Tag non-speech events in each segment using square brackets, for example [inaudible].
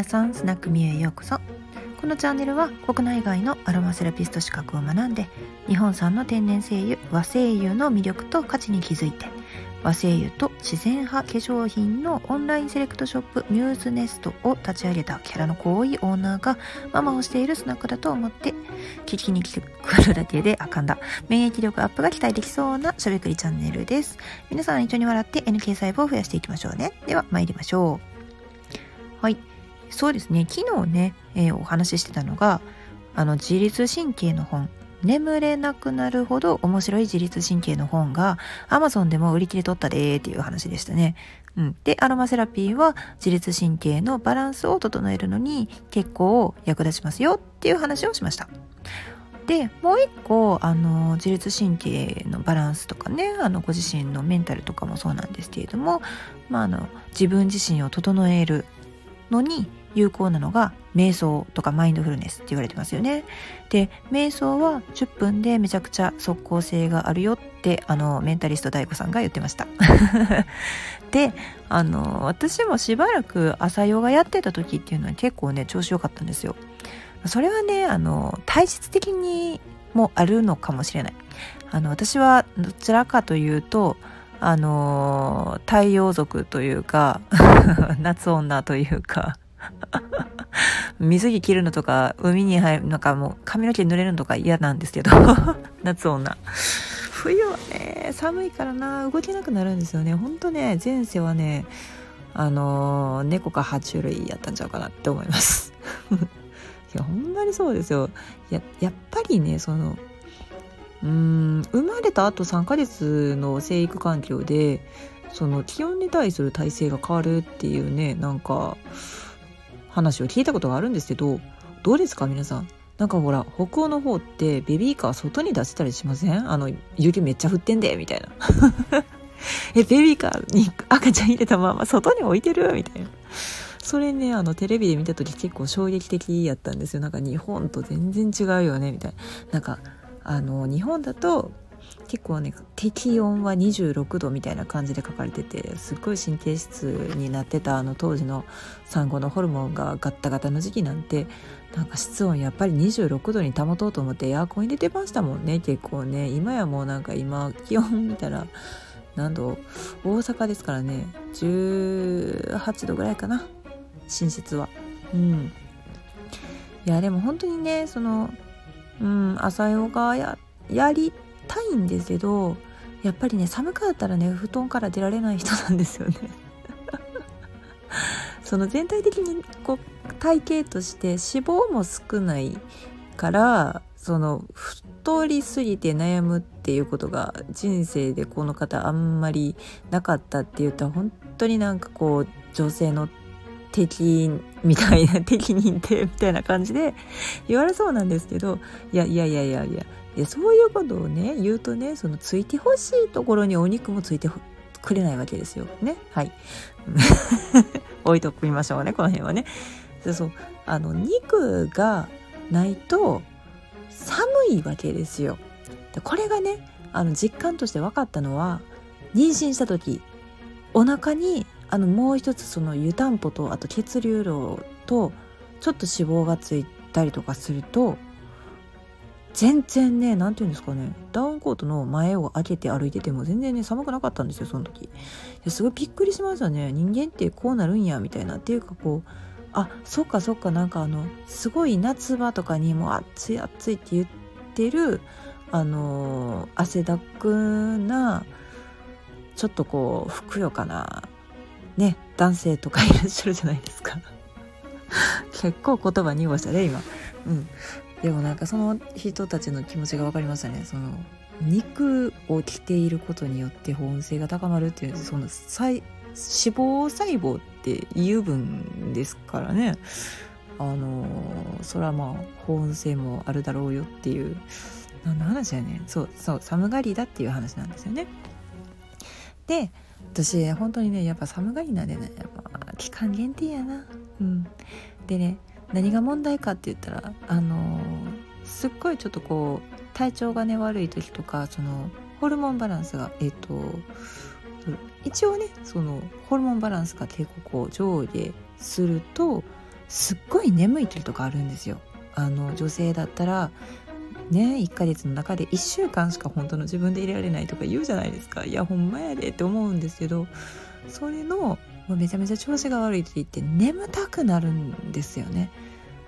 皆さんスナックミュへようこそ。このチャンネルは国内外のアロマセラピスト資格を学んで日本産の天然精油和精油の魅力と価値に気づいて和精油と自然派化粧品のオンラインセレクトショップミューズネストを立ち上げたキャラの濃いオーナーがママをしているスナックだと思って聞きに来てくるだけであかんだ。免疫力アップが期待できそうなしゃべくりチャンネルです。皆さん一緒に笑って NK 細胞を増やしていきましょうね。では参りましょう。はい。そうですね昨日ね、えー、お話ししてたのがあの自律神経の本眠れなくなるほど面白い自律神経の本が Amazon でも売り切れとったでーっていう話でしたね。うん、でアロマセラピーは自律神経のバランスを整えるのに結構役立ちますよっていう話をしました。でもう一個あの自律神経のバランスとかねあのご自身のメンタルとかもそうなんですけれども、まあ、あの自分自身を整えるのに有効なのが瞑想とかマインドフルネスって言われてますよね。で、瞑想は10分でめちゃくちゃ即効性があるよってあのメンタリスト DAIGO さんが言ってました。[laughs] で、あの私もしばらく朝ヨガやってた時っていうのは結構ね調子良かったんですよ。それはね、あの体質的にもあるのかもしれない。あの私はどちらかというとあの太陽族というか [laughs] 夏女というか [laughs] 水着着るのとか、海に入る、なんかもう髪の毛濡れるのとか嫌なんですけど、夏女。冬はね、寒いからな、動けなくなるんですよね。ほんとね、前世はね、あのー、猫か爬虫類やったんちゃうかなって思います。[laughs] いや、ほんまにそうですよ。や、やっぱりね、その、うーん、生まれた後3ヶ月の生育環境で、その気温に対する体制が変わるっていうね、なんか、話を聞いたことがあるんですけどどうですか皆さん？なんかほら北欧の方ってベビーカー外に出せたりしません？あの雪めっちゃ降ってんでみたいな。[laughs] えベビーカーに赤ちゃん入れたまま外に置いてる？みたいな。それねあのテレビで見た時結構衝撃的やったんですよ。なんか日本と全然違うよねみたいな。なんかあの日本だと結構ね適温は26度みたいな感じで書かれててすっごい神経質になってたあの当時の産後のホルモンがガッタガタの時期なんてなんか室温やっぱり26度に保とうと思ってエアコン入れてましたもんね結構ね。今やもうなんか今気温見たら何度大阪ですからね18度ぐらいかな寝室は。うん。いやでも本当にねそのうん朝ヨガややりたいんですけどやっぱりね寒かったらね布団から出られない人なんですよね。[laughs] その全体的にこう体型として脂肪も少ないからその太りすぎて悩むっていうことが人生でこの方あんまりなかったっていうと本当になんかこう女性の敵みたいな敵認定みたいな感じで言われそうなんですけどいやいやいやいやいやでそういうことをね言うとねそのついてほしいところにお肉もついてくれないわけですよ。ね？はい。[laughs] 置いときましょうねこの辺はね。そうそう。あの肉がないと寒いわけですよ。でこれがねあの実感として分かったのは妊娠した時お腹にあのもう一つその湯たんぽとあと血流量とちょっと脂肪がついたりとかすると全然ね何て言うんですかねダウンコートの前を開けて歩いてても全然ね寒くなかったんですよその時。すごいびっくりしましたね。人間ってこうなるんやみたいな。っていうかこうあそっかそっかなんかあのすごい夏場とかにもう暑い暑いって言ってるあの汗だくなちょっとこうふくよかなね男性とかいらっしゃるじゃないですか。[laughs] 結構言葉に濁したね今。うん。でもなんかその人たちの気持ちが分かりましたね。その肉を着ていることによって保温性が高まるっていうその脂肪細胞って油分ですからね。あのそれはまあ保温性もあるだろうよっていう。何の話やね。そうそう寒がりだっていう話なんですよね。で私本当にねやっぱ寒がりなんでね。やっぱ期間限定やな。うん。でね何が問題かって言ったらあのすっごいちょっとこう体調がね悪い時とかそのホルモンバランスがえっ、と一応ねそのホルモンバランスが結構こう上下するとすっごい眠い時とかあるんですよ。あの女性だったらね1ヶ月の中で1週間しか本当の自分で入れられないとか言うじゃないですか。いやほんまやでって思うんですけどそれのめちゃめちゃ調子が悪い時って眠たくなるんですよね。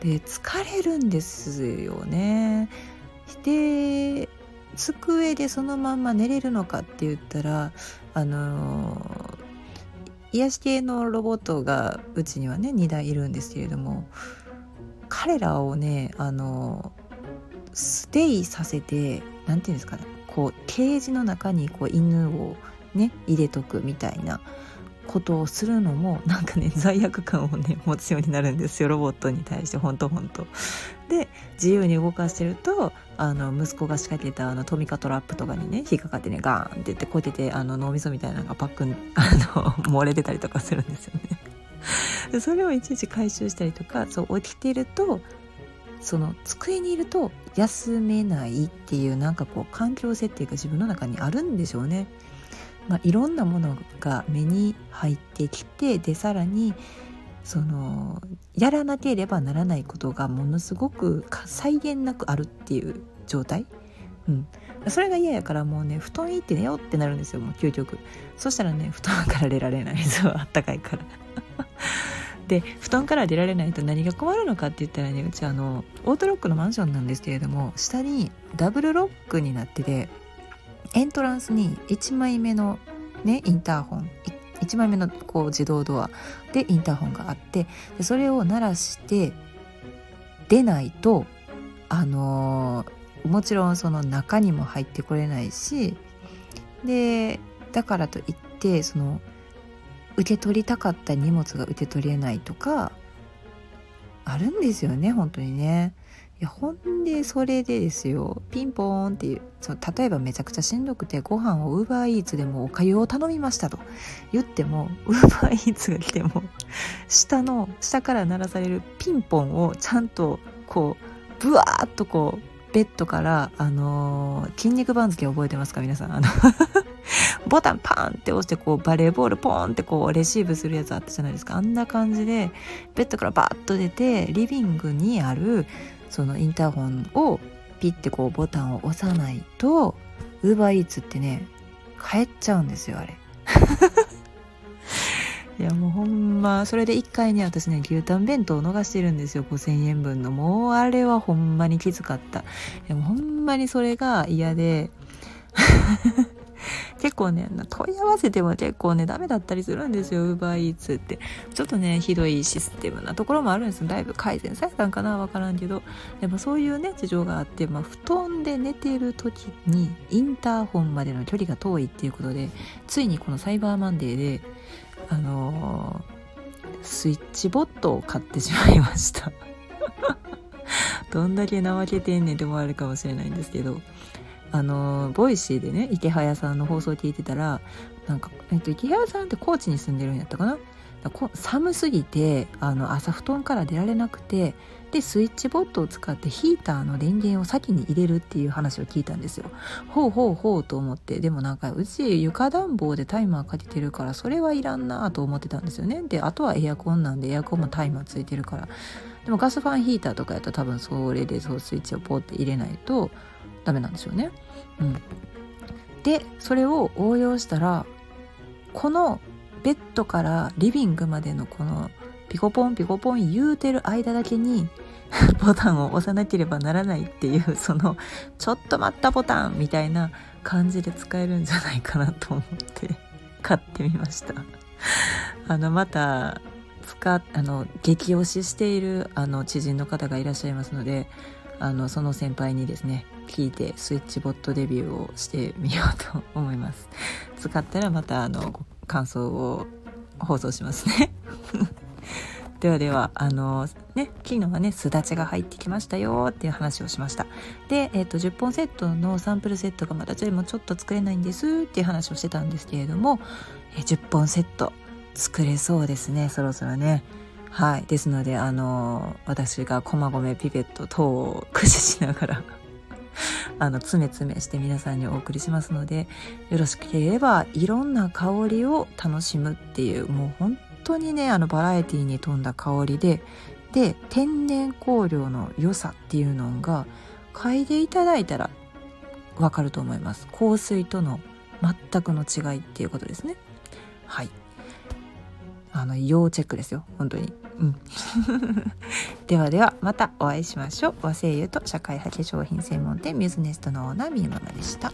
で疲れるんですよね。で机でそのまんま寝れるのかって言ったらあの癒し系のロボットがうちにはね2台いるんですけれども彼らをねあのステイさせて何て言うんですかねこうケージの中にこう犬をね入れとくみたいなことをするのも [laughs] なんかね罪悪感をね持つようになるんですよロボットに対してほんとほんと。で自由に動かしてるとあの息子が仕掛けたあのトミカトラップとかにね引っかかってねガーンって言ってこうやっててあの脳みそみたいなのがパックン [laughs] あの漏れてたりとかするんですよね。それをいちいち回収したりとかそう起きてるとその机にいると休めないっていうなんかこう環境設定が自分の中にあるんでしょうね。まあ、いろんなものが目に入ってきてでさらにそのやらなければならないことがものすごく際限なくあるっていう状態、うん、それが嫌やからもうね布団いいって寝ようってなるんですよもう究極。そしたらね布団から出られない。そうあったかいから。で布団から出られないと何が困るのかって言ったらねうちあのオートロックのマンションなんですけれども下にダブルロックになっててエントランスに1枚目のねインターホン1枚目のこう自動ドアでインターホンがあってでそれを鳴らして出ないとあのー、もちろんその中にも入ってこれないしでだからといってその受け取りたかった荷物が受け取れないとかあるんですよね本当にね。いやほんでそれでですよピンポーンっていうその例えばめちゃくちゃしんどくてご飯をウーバーイーツでもおかゆを頼みましたと言ってもウーバーイーツが来ても下の下から鳴らされるピンポンをちゃんとこうブワーッとこうベッドからあのー、筋肉番付覚えてますか皆さん？あのボタンパーンって押してこうバレーボールポーンってこうレシーブするやつあったじゃないですか。あんな感じでベッドからバーッと出てリビングにあるそのインターホンをピッてこうボタンを押さないとウーバーイーツってね帰っちゃうんですよあれ。[laughs] いやもうほんまそれで1回ね私ね牛タン弁当を逃してるんですよ5000円分の。もうあれはほんまにきつかった。いやもうほんまにそれが嫌で。[laughs] 結構ね問い合わせても結構ねダメだったりするんですよ。UberEats って。ちょっとねひどいシステムなところもあるんです。だいぶ改善されたんかなわからんけど。でもそういうね事情があって、まあ、布団で寝てる時にインターホンまでの距離が遠いっていうことでついにこのサイバーマンデーであのー、 SwitchBot を買ってしまいました。[laughs] どんだけ怠けてんねんって思われるかもしれないんですけど。あの Voicy でねイケハヤさんの放送を聞いてたらなんか、えっと、イケハヤさんって高知に住んでるんやったかな？寒すぎてあの朝布団から出られなくてでスイッチボットを使ってヒーターの電源を先に入れるっていう話を聞いたんですよ。ほうほうほうと思ってでもなんかうち床暖房でタイマーかけてるからそれはいらんなと思ってたんですよね。であとはエアコンなんでエアコンもタイマーついてるからでもガスファンヒーターとかやったら多分それでそうスイッチをポッて入れないとダメなんですよね。うん、でそれを応用したらこのベッドからリビングまでのこのピコポンピコポン言うてる間だけに [laughs] ボタンを押さなければならないっていうそのちょっと待ったボタンみたいな感じで使えるんじゃないかなと思って買ってみましたあのまた使あの激推ししているあの知人の方がいらっしゃいますのであのその先輩にですね聞いてスイッチボットデビューをしてみようと思います。[laughs] 使ったらまたあの感想を放送しますね。[laughs] ではではあのね昨日はねすだちが入ってきましたよっていう話をしました。で、えーと、10本セットのサンプルセットがまたちょもちょっと作れないんですっていう話をしてたんですけれども、えー、10本セット。作れそうですねそろそろね。はい。ですので、あの、私が駒込ピペット等を駆使しながらあの、詰め詰めして皆さんにお送りしますので、よろしければ、いろんな香りを楽しむっていう、もう本当にね、あの、バラエティに富んだ香りで、で天然香料の良さっていうのが嗅いでいただいたらわかると思います。香水との全くの違いっていうことですね。はい。あの要チェックですよ。本当に。うん。[laughs] ではではまたお会いしましょう。和製油と社会派化粧品専門店ミューズネストのオーナーみゆママでした。